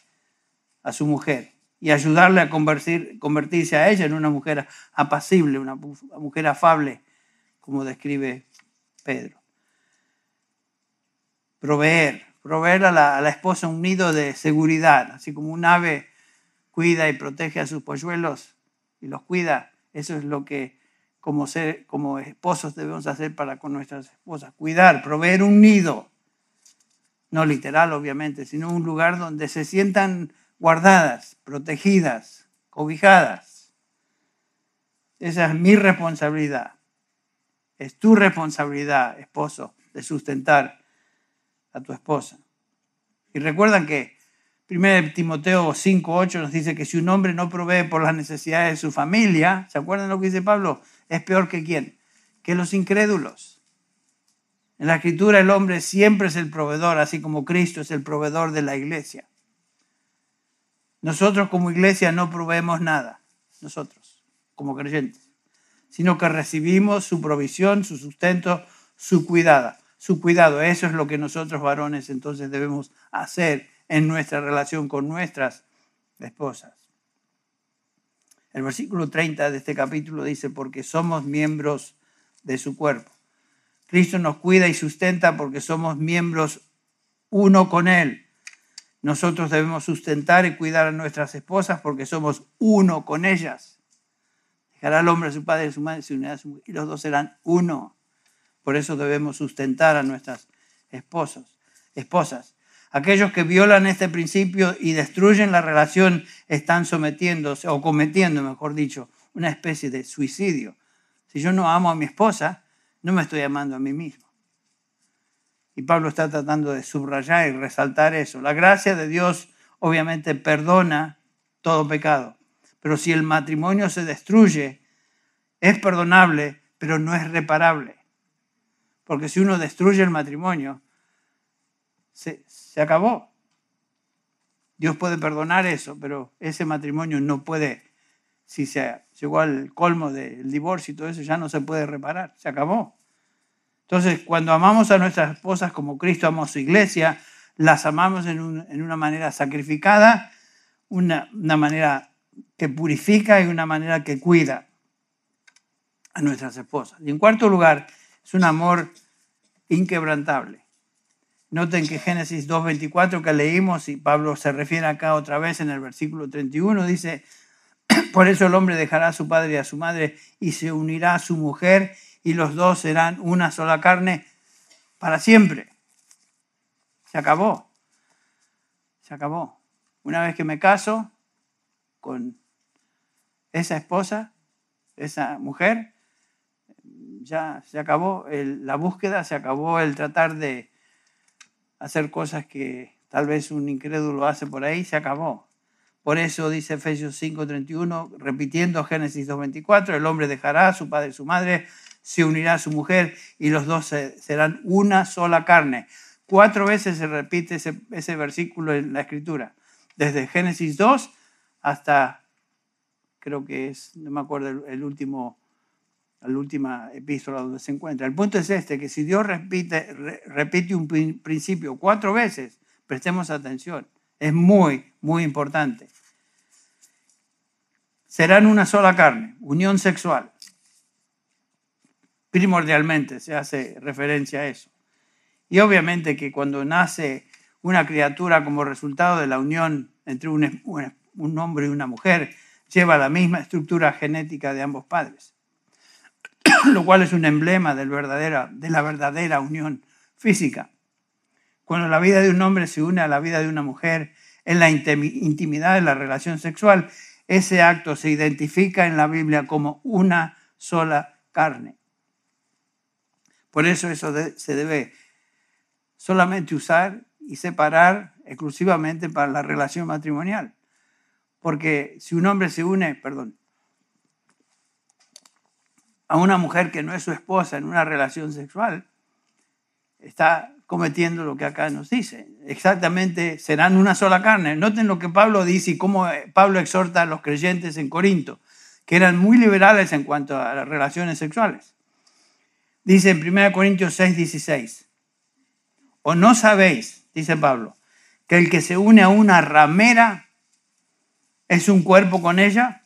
a su mujer y ayudarle a convertirse a ella en una mujer apacible, una mujer afable, como describe Pedro. Proveer, proveer a la, esposa un nido de seguridad, así como un ave cuida y protege a sus polluelos y los cuida. Eso es lo que como, esposos debemos hacer para con nuestras esposas. Cuidar, proveer un nido. No literal, obviamente, sino un lugar donde se sientan guardadas, protegidas, cobijadas. Esa es mi responsabilidad. Es tu responsabilidad, esposo, de sustentar a tu esposa. Y recuerdan que 1 Timoteo 5.8 nos dice que si un hombre no provee por las necesidades de su familia, ¿se acuerdan lo que dice Pablo? Es peor que quién? Que los incrédulos. En la escritura el hombre siempre es el proveedor, así como Cristo es el proveedor de la iglesia. Nosotros como iglesia no proveemos nada, nosotros como creyentes, sino que recibimos su provisión, su sustento, su cuidado. Su cuidado, eso es lo que nosotros varones entonces debemos hacer en nuestra relación con nuestras esposas. El versículo 30 de este capítulo dice, porque somos miembros de su cuerpo. Cristo nos cuida y sustenta porque somos miembros uno con Él. Nosotros debemos sustentar y cuidar a nuestras esposas porque somos uno con ellas. Dejará al hombre a su padre y a su madre se unirá a su mujer y los dos serán uno. Por eso debemos sustentar a nuestras esposas. esposas. Aquellos que violan este principio y destruyen la relación están sometiéndose, o cometiendo, mejor dicho, una especie de suicidio. Si yo no amo a mi esposa, no me estoy amando a mí mismo. Y Pablo está tratando de subrayar y resaltar eso. La gracia de Dios obviamente perdona todo pecado. Pero si el matrimonio se destruye, es perdonable, pero no es reparable. Porque si uno destruye el matrimonio, se, acabó. Dios puede perdonar eso, pero ese matrimonio no puede, si se llegó al colmo del divorcio y todo eso, ya no se puede reparar, se acabó. Entonces, cuando amamos a nuestras esposas como Cristo amó a su iglesia, las amamos en, una manera sacrificada, una, una manera que purifica y una manera que cuida a nuestras esposas. Y en cuarto lugar, es un amor inquebrantable. Noten que Génesis 2.24 que leímos, y Pablo se refiere acá otra vez en el versículo 31, dice, por eso el hombre dejará a su padre y a su madre y se unirá a su mujer y los dos serán una sola carne para siempre. Se acabó. Se acabó. Una vez que me caso con esa esposa, esa mujer, ya se acabó la búsqueda, se acabó el tratar de hacer cosas que tal vez un incrédulo hace por ahí, se acabó. Por eso dice Efesios 5:31, repitiendo Génesis 2:24, el hombre dejará a su padre y su madre, se unirá a su mujer y los dos serán una sola carne. Cuatro veces se repite ese, versículo en la escritura, desde Génesis 2 hasta, creo que es, no me acuerdo el último la última epístola donde se encuentra. El punto es este, que si Dios repite, repite un principio cuatro veces, prestemos atención. Es muy, muy importante. Serán una sola carne, unión sexual. Primordialmente se hace referencia a eso. Y obviamente que cuando nace una criatura como resultado de la unión entre un, hombre y una mujer, lleva la misma estructura genética de ambos padres. lo cual es un emblema de la verdadera unión física. Cuando la vida de un hombre se une a la vida de una mujer, en la intimidad de la relación sexual, ese acto se identifica en la Biblia como una sola carne. Por eso eso se debe solamente usar y separar exclusivamente para la relación matrimonial. Porque si un hombre se une, perdón, a una mujer que no es su esposa en una relación sexual, está cometiendo lo que acá nos dice. Exactamente, serán una sola carne. Noten lo que Pablo dice y cómo Pablo exhorta a los creyentes en Corinto, que eran muy liberales en cuanto a las relaciones sexuales. Dice en 1 Corintios 6, 16, o no sabéis, dice Pablo, que el que se une a una ramera es un cuerpo con ella,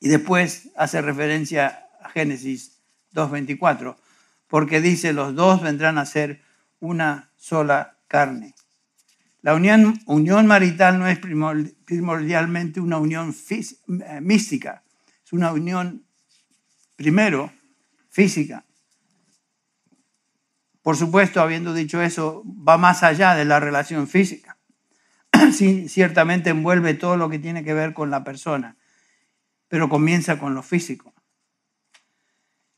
y después hace referencia a Génesis 2.24, porque dice, los dos vendrán a ser una sola carne. La unión, marital no es primordialmente una unión eh, mística, es una unión, primero, física. Por supuesto, habiendo dicho eso, va más allá de la relación física. Ciertamente envuelve todo lo que tiene que ver con la persona, pero comienza con lo físico.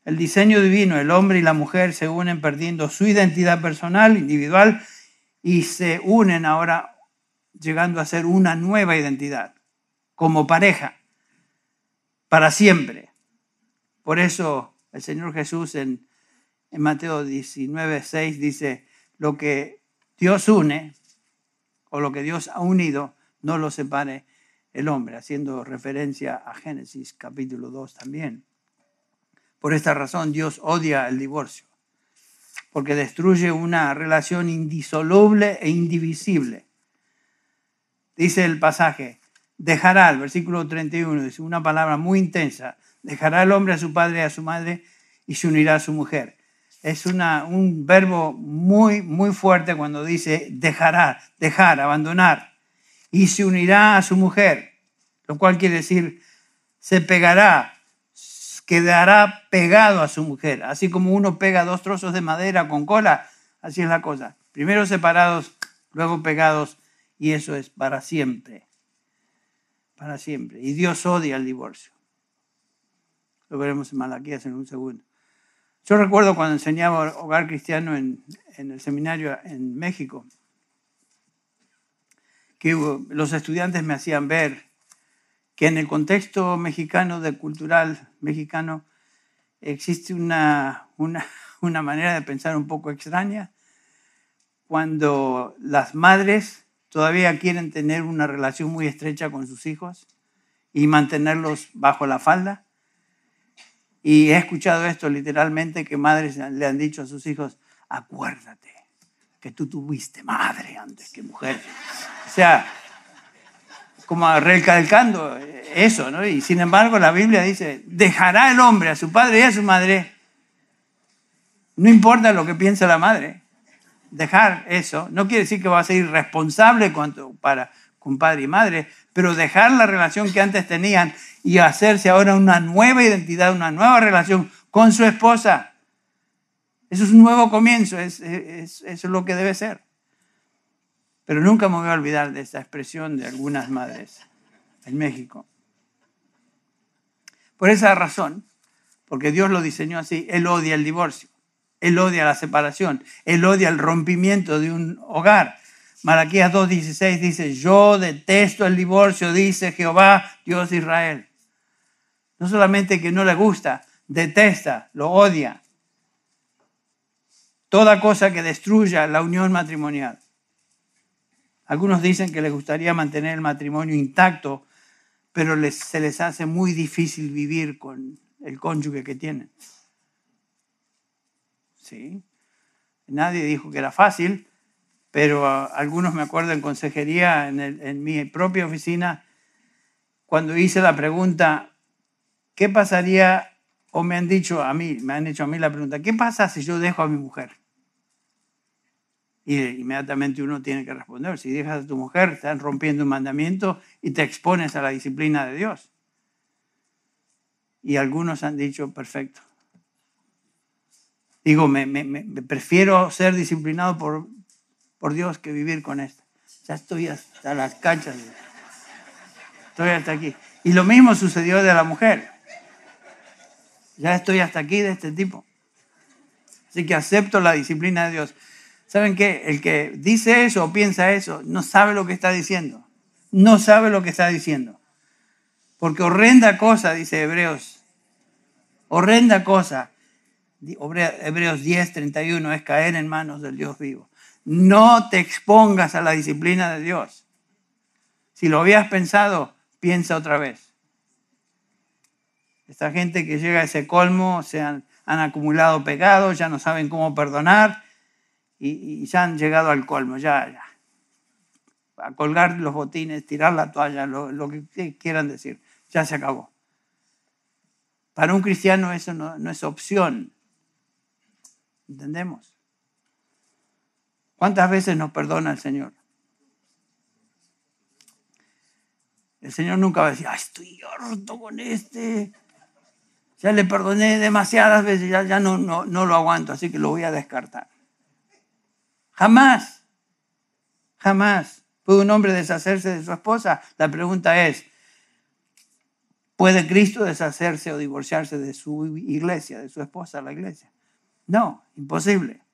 El diseño divino, el hombre y la mujer se unen perdiendo su identidad personal, individual, y se unen ahora llegando a ser una nueva identidad, como pareja, para siempre. Por eso el Señor Jesús en en Mateo 19, 6 dice, lo que Dios une o lo que Dios ha unido, no lo separe el hombre, haciendo referencia a Génesis capítulo 2 también. Por esta razón Dios odia el divorcio, porque destruye una relación indisoluble e indivisible. Dice el pasaje, dejará, el versículo 31, dice una palabra muy intensa, dejará el hombre a su padre y a su madre y se unirá a su mujer es un verbo muy, muy fuerte cuando dice dejará, dejar, abandonar. Y se unirá a su mujer, lo cual quiere decir se pegará, quedará pegado a su mujer. Así como uno pega dos trozos de madera con cola, así es la cosa. Primero separados, luego pegados, y eso es para siempre. Para siempre. Y Dios odia el divorcio. Lo veremos en Malaquías en un segundo. Yo recuerdo cuando enseñaba hogar cristiano en, el seminario en México, que los estudiantes me hacían ver que en el contexto mexicano, de cultural mexicano, existe una, una, una manera de pensar un poco extraña cuando las madres todavía quieren tener una relación muy estrecha con sus hijos y mantenerlos bajo la falda y he escuchado esto literalmente, que madres le han dicho a sus hijos, acuérdate que tú tuviste madre antes que mujer. O sea, como recalcando eso, ¿no? Y sin embargo la Biblia dice, dejará el hombre a su padre y a su madre. No importa lo que piense la madre. Dejar eso no quiere decir que va a ser irresponsable cuanto para con padre y madre, pero dejar la relación que antes tenían y hacerse ahora una nueva identidad, una nueva relación con su esposa. Eso es un nuevo comienzo, es, eso es lo que debe ser. Pero nunca me voy a olvidar de esta expresión de algunas madres en México. Por esa razón, porque Dios lo diseñó así, Él odia el divorcio, Él odia la separación, Él odia el rompimiento de un hogar, Malaquías 2.16 dice, yo detesto el divorcio, dice Jehová, Dios de Israel. No solamente que no le gusta, detesta, lo odia. Toda cosa que destruya la unión matrimonial. Algunos dicen que les gustaría mantener el matrimonio intacto, pero se les hace muy difícil vivir con el cónyuge que tienen. ¿Sí? Nadie dijo que era fácil, pero algunos me acuerdo en consejería, en, mi propia oficina, cuando hice la pregunta, ¿qué pasaría? O me han dicho a mí, me han hecho a mí la pregunta, ¿qué pasa si yo dejo a mi mujer? Y inmediatamente uno tiene que responder, si dejas a tu mujer, estás rompiendo un mandamiento y te expones a la disciplina de Dios. Y algunos han dicho, perfecto. Digo, me prefiero ser disciplinado por, por Dios que vivir con esto. ya estoy hasta las cachas. Estoy hasta aquí. Y lo mismo sucedió de la mujer. Ya estoy hasta aquí de este tipo. Así que acepto la disciplina de Dios. ¿Saben qué? El que dice eso o piensa eso no sabe lo que está diciendo. No sabe lo que está diciendo. Porque horrenda cosa, dice Hebreos. Horrenda cosa. Hebreos 10, 31 es caer en manos del Dios vivo. No te expongas a la disciplina de Dios. Si lo habías pensado, piensa otra vez. Esta gente que llega a ese colmo se han, acumulado pecados, ya no saben cómo perdonar y, ya han llegado al colmo, ya, ya. A colgar los botines, tirar la toalla, lo, que quieran decir, ya se acabó. Para un cristiano eso no es opción. ¿Entendemos? ¿Cuántas veces nos perdona el Señor? El Señor nunca va a decir, estoy harto con este. Ya le perdoné demasiadas veces, ya, no, no lo aguanto, así que lo voy a descartar. Jamás, jamás puede un hombre deshacerse de su esposa. La pregunta es, ¿puede Cristo deshacerse o divorciarse de su iglesia, de su esposa, la iglesia? No, imposible.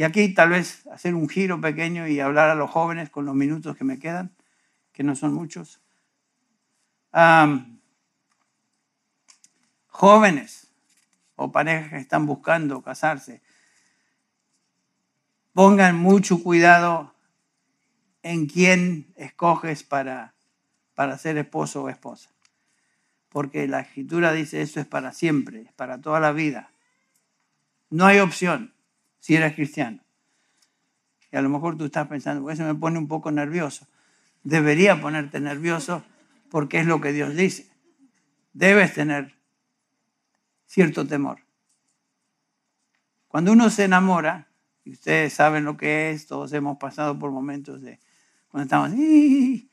Y aquí tal vez hacer un giro pequeño y hablar a los jóvenes con los minutos que me quedan que no son muchos. jóvenes o parejas que están buscando casarse, pongan mucho cuidado en quién escoges para, para ser esposo o esposa. Porque la escritura dice eso es para siempre, es para toda la vida. No hay opción si eres cristiano. Y a lo mejor tú estás pensando, eso me pone un poco nervioso debería ponerte nervioso porque es lo que Dios dice. Debes tener cierto temor. Cuando uno se enamora, y ustedes saben lo que es, todos hemos pasado por momentos de cuando estamos y,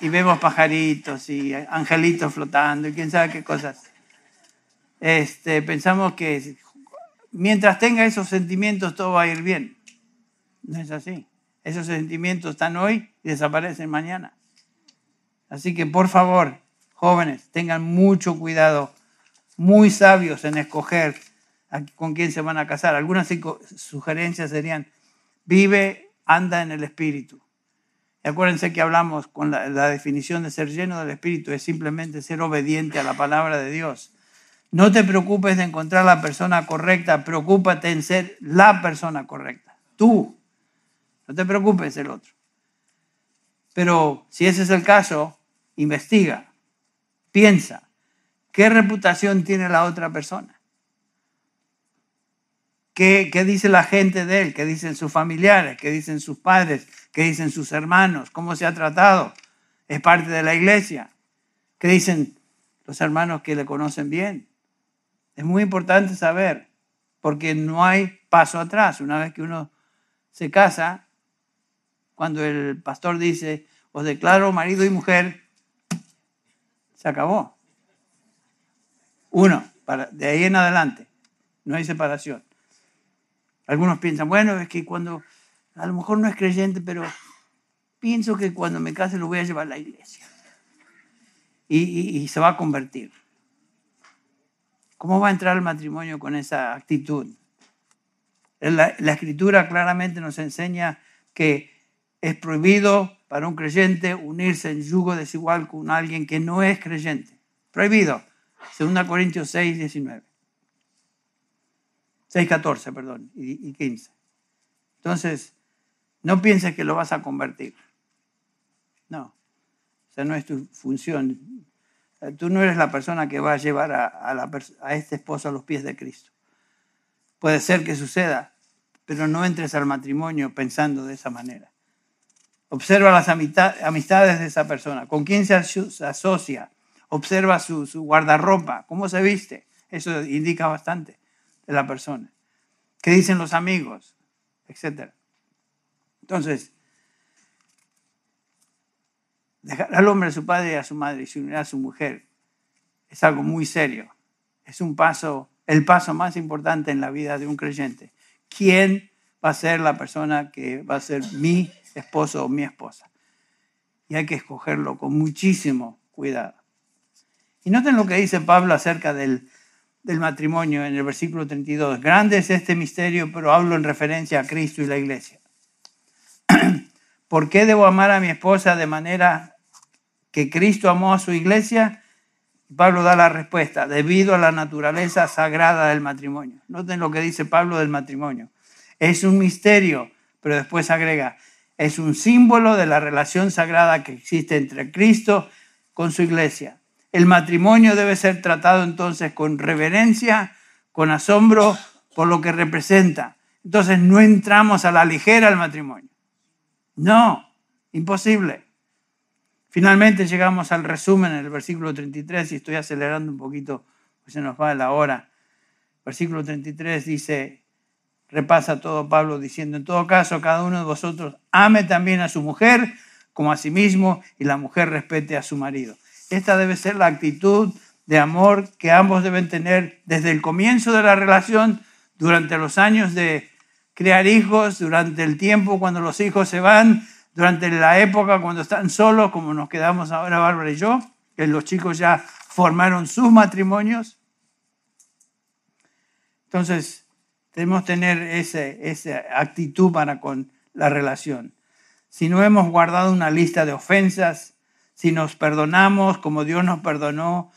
y, vemos pajaritos y angelitos flotando y quién sabe qué cosas. Este, pensamos que mientras tenga esos sentimientos todo va a ir bien. No es así. Esos sentimientos están hoy y desaparecen mañana. Así que por favor, jóvenes, tengan mucho cuidado, muy sabios en escoger con quién se van a casar. Algunas sugerencias serían, vive, anda en el Espíritu. Y acuérdense que hablamos con la, la definición de ser lleno del Espíritu, es simplemente ser obediente a la palabra de Dios. No te preocupes de encontrar la persona correcta, preocúpate en ser la persona correcta. Tú, no te preocupes el otro. Pero si ese es el caso, investiga, piensa, ¿qué reputación tiene la otra persona? ¿Qué, ¿Qué, dice la gente de él? ¿Qué dicen sus familiares? ¿Qué dicen sus padres? ¿Qué dicen sus hermanos? ¿Cómo se ha tratado? ¿Es parte de la iglesia? ¿Qué dicen los hermanos que le conocen bien? Es muy importante saber, porque no hay paso atrás. Una vez que uno se casa, cuando el pastor dice, os declaro marido y mujer, se acabó. Uno, de ahí en adelante, no hay separación. Algunos piensan, bueno, es que cuando, a lo mejor no es creyente, pero pienso que cuando me case lo voy a llevar a la iglesia. Y, se va a convertir. ¿Cómo va a entrar el matrimonio con esa actitud? La, escritura claramente nos enseña que es prohibido para un creyente unirse en yugo desigual con alguien que no es creyente. Prohibido. 2 Corintios 6, 19. 6, 14, perdón, y 15. Entonces, no pienses que lo vas a convertir. No. Esa no es tu función. Tú no eres la persona que va a llevar a, a, este esposo a los pies de Cristo. Puede ser que suceda, pero no entres al matrimonio pensando de esa manera. Observa las amistades de esa persona, con quién se asocia, observa su, guardarropa, cómo se viste. Eso indica bastante de la persona. ¿Qué dicen los amigos? Etcétera. Entonces, dejar al hombre a su padre y a su madre y se unir a su mujer es algo muy serio. Es un paso, el paso más importante en la vida de un creyente. ¿Quién va a ser la persona que va a ser mi esposo o mi esposa. Y hay que escogerlo con muchísimo cuidado. Y noten lo que dice Pablo acerca del, del matrimonio en el versículo 32. Grande es este misterio, pero hablo en referencia a Cristo y la iglesia. ¿Por qué debo amar a mi esposa de manera que Cristo amó a su iglesia? Pablo da la respuesta, debido a la naturaleza sagrada del matrimonio. Noten lo que dice Pablo del matrimonio. Es un misterio, pero después agrega, es un símbolo de la relación sagrada que existe entre Cristo con su iglesia. El matrimonio debe ser tratado entonces con reverencia, con asombro por lo que representa. Entonces no entramos a la ligera al matrimonio. No, imposible. Finalmente llegamos al resumen en el versículo 33 y estoy acelerando un poquito, pues se nos va la hora. Versículo 33 dice, repasa todo Pablo diciendo, en todo caso, cada uno de vosotros ame también a su mujer como a sí mismo y la mujer respete a su marido. Esta debe ser la actitud de amor que ambos deben tener desde el comienzo de la relación, durante los años de criar hijos, durante el tiempo cuando los hijos se van, durante la época cuando están solos, como nos quedamos ahora Bárbara y yo, que los chicos ya formaron sus matrimonios. Entonces, Debemos tener esa actitud para con la relación. Si no hemos guardado una lista de ofensas, si nos perdonamos como Dios nos perdonó,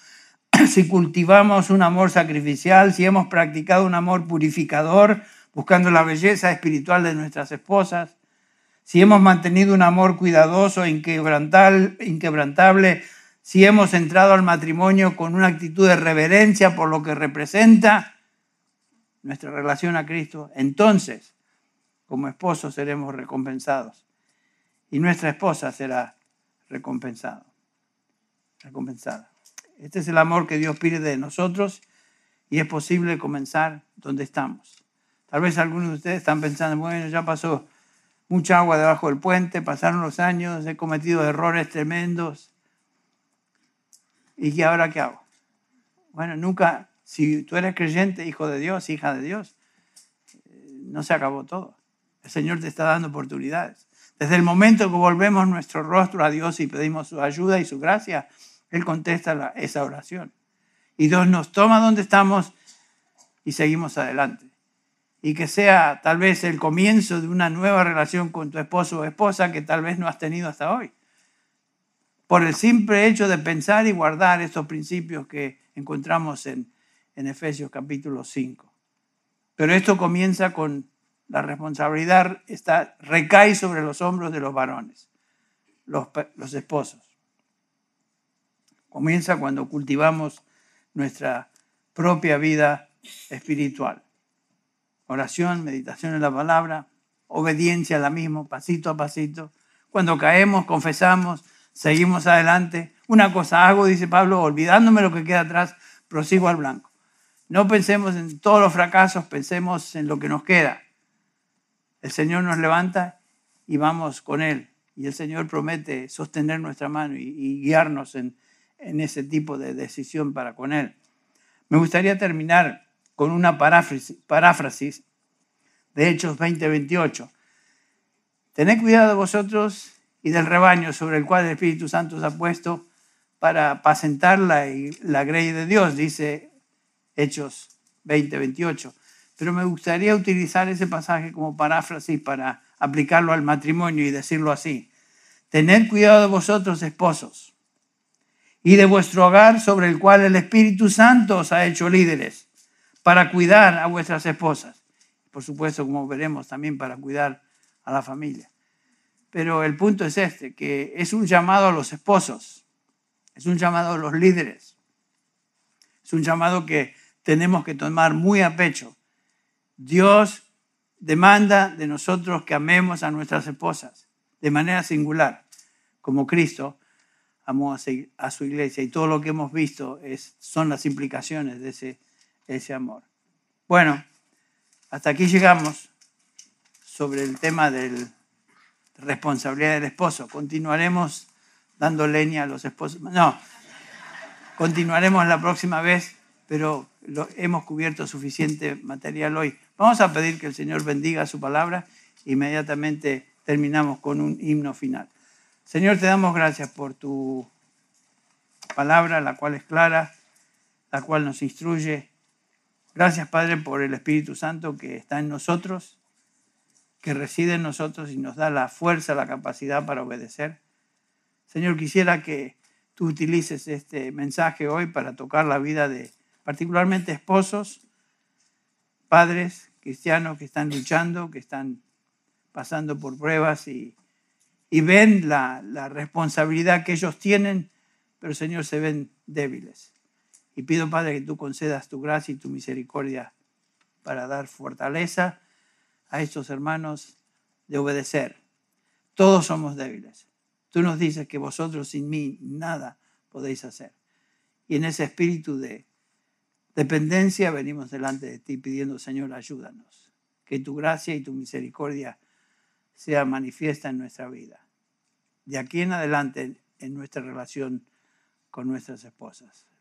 si cultivamos un amor sacrificial, si hemos practicado un amor purificador, buscando la belleza espiritual de nuestras esposas, si hemos mantenido un amor cuidadoso, inquebrantable, si hemos entrado al matrimonio con una actitud de reverencia por lo que representa, nuestra relación a Cristo, entonces como esposos seremos recompensados y nuestra esposa será recompensada. recompensada. Este es el amor que Dios pide de nosotros y es posible comenzar donde estamos. Tal vez algunos de ustedes están pensando, bueno, ya pasó mucha agua debajo del puente, pasaron los años, he cometido errores tremendos. ¿Y qué ahora qué hago? Bueno, nunca, si tú eres creyente, hijo de Dios, hija de Dios, no se acabó todo. El Señor te está dando oportunidades. Desde el momento que volvemos nuestro rostro a Dios y pedimos su ayuda y su gracia, Él contesta esa oración. Y Dios nos toma donde estamos y seguimos adelante. Y que sea tal vez el comienzo de una nueva relación con tu esposo o esposa que tal vez no has tenido hasta hoy. Por el simple hecho de pensar y guardar estos principios que encontramos en Efesios capítulo 5. Pero esto comienza con la responsabilidad, está, recae sobre los hombros de los varones, los, los esposos. Comienza cuando cultivamos nuestra propia vida espiritual. Oración, meditación en la palabra, obediencia a la misma, pasito a pasito. Cuando caemos, confesamos, seguimos adelante. Una cosa hago, dice Pablo, olvidándome lo que queda atrás, prosigo al blanco. No pensemos en todos los fracasos, pensemos en lo que nos queda. El Señor nos levanta y vamos con Él. Y el Señor promete sostener nuestra mano y, guiarnos en, ese tipo de decisión para con Él. Me gustaría terminar con una paráfrasis, paráfrasis de Hechos 20:28. Tened cuidado de vosotros y del rebaño sobre el cual el Espíritu Santo os ha puesto para apacentar la, la grey de Dios, dice Hechos 20, 28. Pero me gustaría utilizar ese pasaje como paráfrasis para aplicarlo al matrimonio y decirlo así. Tened cuidado de vosotros, esposos, y de vuestro hogar sobre el cual el Espíritu Santo os ha hecho líderes, para cuidar a vuestras esposas. Por supuesto, como veremos, también para cuidar a la familia. Pero el punto es este, que es un llamado a los esposos, es un llamado a los líderes, es un llamado que tenemos que tomar muy a pecho. Dios demanda de nosotros que amemos a nuestras esposas de manera singular, como Cristo amó a su iglesia. Y todo lo que hemos visto son las implicaciones de ese, ese amor. Bueno, hasta aquí llegamos sobre el tema de la responsabilidad del esposo. Continuaremos dando leña a los esposos. No, continuaremos la próxima vez, pero hemos cubierto suficiente material hoy. Vamos a pedir que el Señor bendiga su palabra. Inmediatamente terminamos con un himno final. Señor, te damos gracias por tu palabra, la cual es clara, la cual nos instruye. Gracias, Padre, por el Espíritu Santo que está en nosotros, que reside en nosotros y nos da la fuerza, la capacidad para obedecer. Señor, quisiera que tú utilices este mensaje hoy para tocar la vida de particularmente esposos, padres cristianos que están luchando, que están pasando por pruebas y, ven la, la responsabilidad que ellos tienen, pero Señor se ven débiles. Y pido, Padre, que tú concedas tu gracia y tu misericordia para dar fortaleza a estos hermanos de obedecer. Todos somos débiles. Tú nos dices que vosotros sin mí nada podéis hacer. Y en ese espíritu de dependencia venimos delante de ti pidiendo, Señor, ayúdanos. Que tu gracia y tu misericordia sea manifiesta en nuestra vida. De aquí en adelante en nuestra relación con nuestras esposas.